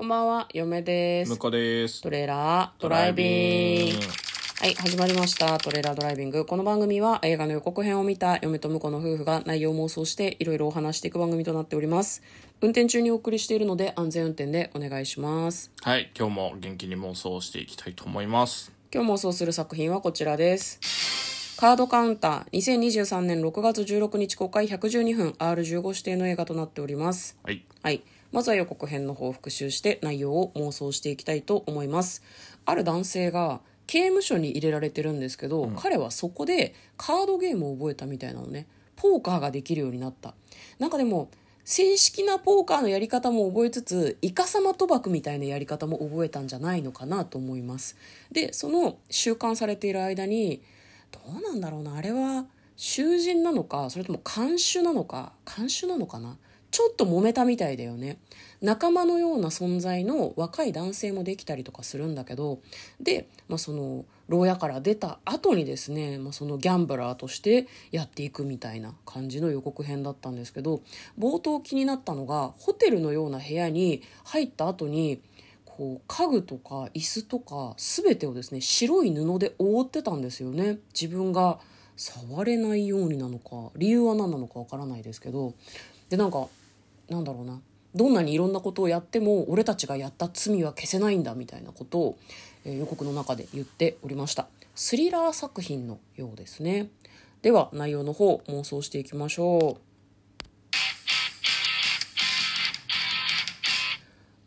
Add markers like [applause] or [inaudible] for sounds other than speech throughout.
こんばんは、嫁です向。こうです。トレーラードライビング。はい、始まりました。トレーラードライビング。この番組は映画の予告編を見た嫁と婿の夫婦が内容を妄想していろいろお話していく番組となっております。運転中にお送りしているので安全運転でお願いします。はい、今日も元気に妄想していきたいと思います。今日妄想する作品はこちらです。カードカウンター2023年6月16日公開112分 R15 指定の映画となっております。はい。はい。まずは予告編の方を復習して内容を妄想していきたいと思います。ある男性が刑務所に入れられてるんですけど、彼はそこでカードゲームを覚えたみたいなのね。ポーカーができるようになった。なんかでも、正式なポーカーのやり方も覚えつつ、イカサマ賭博みたいなやり方も覚えたんじゃないのかなと思います。で、その収監されている間に、どうなんだろうなあれは囚人なのかそれとも看守なのか看守なのかなちょっと揉めたみたいだよね。仲間のような存在の若い男性もできたりとかするんだけどで、まあ、その牢屋から出た後にですね、まあ、そのギャンブラーとしてやっていくみたいな感じの予告編だったんですけど冒頭気になったのがホテルのような部屋に入った後にこう家具とか椅子とか全てをですね白い布で覆ってたんですよね。自分が触れないようになのか理由は何なのかわからないですけどでなんかなんだろうな。どんなにいろんなことをやっても俺たちがやった罪は消せないんだみたいなことを、えー予告の中で言っておりました。スリラー作品のようですね。では内容の方妄想していきましょう。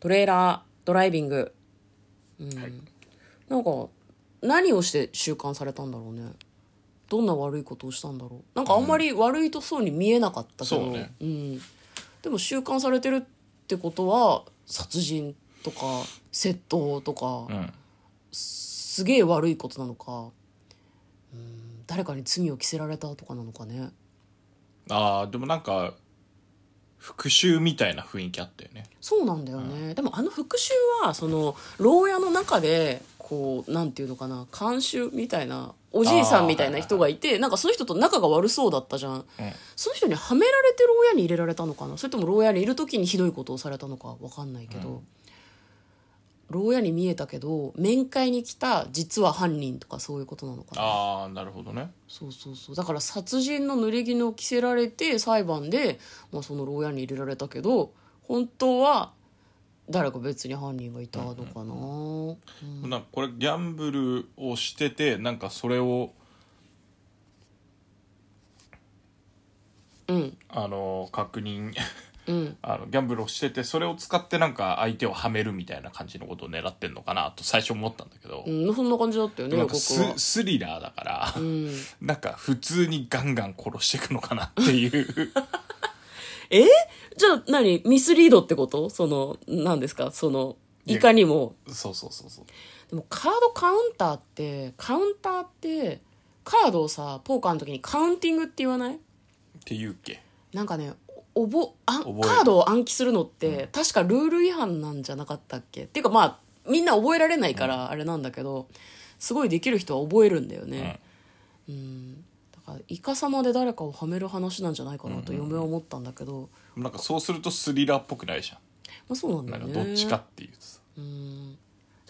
トレーラードライビング。はい。なんか何をして収監されたんだろうねどんな悪いことをしたんだろう。なんかあんまり悪いとそうに見えなかったけど、そうね。ん、でも収監されてるってことは殺人とか窃盗とか、うん。すげえ悪いことなのかうん誰かに罪を着せられたとかなのかね。ああ、でもなんか、復讐みたいな雰囲気あったよね。そうなんだよね、でもあの復讐はその牢屋の中でこうなんていうのかな監修みたいなおじいさんみたいな人がいてなんかその人と仲が悪そうだったじゃん、その人にはめられて牢屋に入れられたのかな？それとも牢屋にいる時にひどいことをされたのか分かんないけど、牢屋に見えたけど面会に来た実は犯人とかそういうことなのかな？ああ、なるほどね。そうそうそう。だから殺人の濡れ衣を着せられて裁判で、まあ、その牢屋に入れられたけど本当は誰か別に犯人がいたのかな、なんかこれギャンブルをしてて、なんかそれを、うん。あの、確認、うん。[laughs] あのギャンブルをしててそれを使ってなんか相手をはめるみたいな感じのことを狙ってんのかなと最初思ったんだけど、うんそんな感じだったよね予なんかス告は。スリラーだから、うん。[laughs] なんか普通にガンガン殺していくのかなっていう。[laughs] え？じゃあ何ミスリードってこと？その何ですか？そのいかにも。そうそうそうそう。でもカードカウンターってカウンターってカードをさポーカーの時にカウンティングって言わない？っていうっけ？なんかねおぼあカードを暗記するのって、確かルール違反なんじゃなかったっけ？っていうかまあみんな覚えられないからあれなんだけど、すごいできる人は覚えるんだよね。うんだからイカサマで誰かをはめる話なんじゃないかなと嫁は思ったんだけど、なんかそうするとスリラーっぽくないじゃまあそうなんだよね。どっちかっていうとさ。じ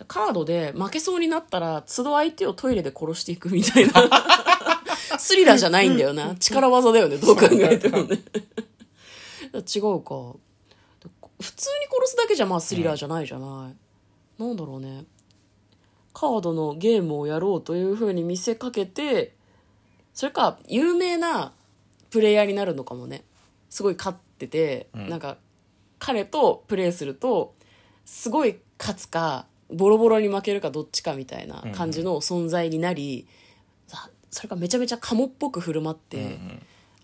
ゃあカードで負けそうになったら都度相手をトイレで殺していくみたいな。[laughs] スリラーじゃないんだよな。力技だよね。どう考えてもね。[laughs] 違うか。普通に殺すだけじゃまあスリラーじゃないじゃない、なんだろうね。カードのゲームをやろうというふうに見せかけてそれか有名なプレイヤーになるのかもね。すごい勝ってて、なんか彼とプレイするとすごい勝つかボロボロに負けるかどっちかみたいな感じの存在になり、さそれかめちゃめちゃカモっぽく振る舞って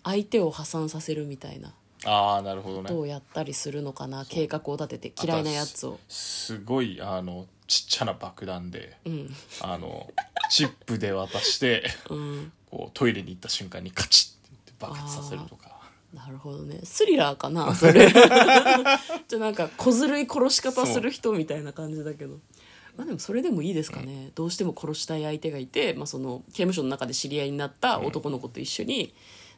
相手を破産させるみたいな。ああなるほどことねをやったりするのかな計画を立てて嫌いなやつを。すごいあのちっちゃな爆弾で、ん。あのチップで渡して、こうトイレに行った瞬間にカチッって爆発させるとか。なるほどね。スリラーかな [laughs] それ。じゃあなんか小ずるい殺し方する人みたいな感じだけど。まあでもそれでもいいですかね、どうしても殺したい相手がいて、まあ、その刑務所の中で知り合いになった男の子と一緒に、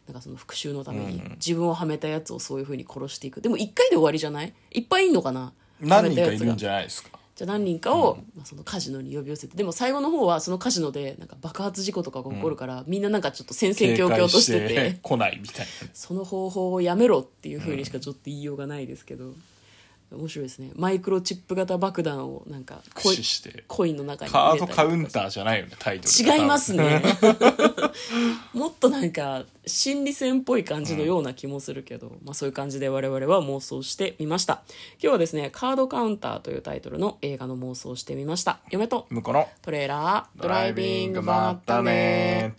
なんかその復讐のために自分をはめたやつをそういうふうに殺していく。でも1回で終わりじゃない？いっぱいいんのかな？何人かいやつがるんじゃないですかじゃあ何人かを、まあ、そのカジノに呼び寄せてでも最後の方はそのカジノでなんか爆発事故とかが起こるから、みんななんかちょっと戦々恐々としてて [laughs] 来ないみたいな。その方法をやめろっていうふうにしかちょっと言いようがないですけど、面白いですね。マイクロチップ型爆弾をなんかコイ駆使して。コインの中にカードカウンターじゃないよねタイトル違いますね。[laughs] もっとなんか心理戦っぽい感じのような気もするけど、まあそういう感じで我々は妄想してみました。今日はですね「カードカウンター」というタイトルの映画の妄想をしてみました。嫁と向こうの。トレーラードドライビングまったね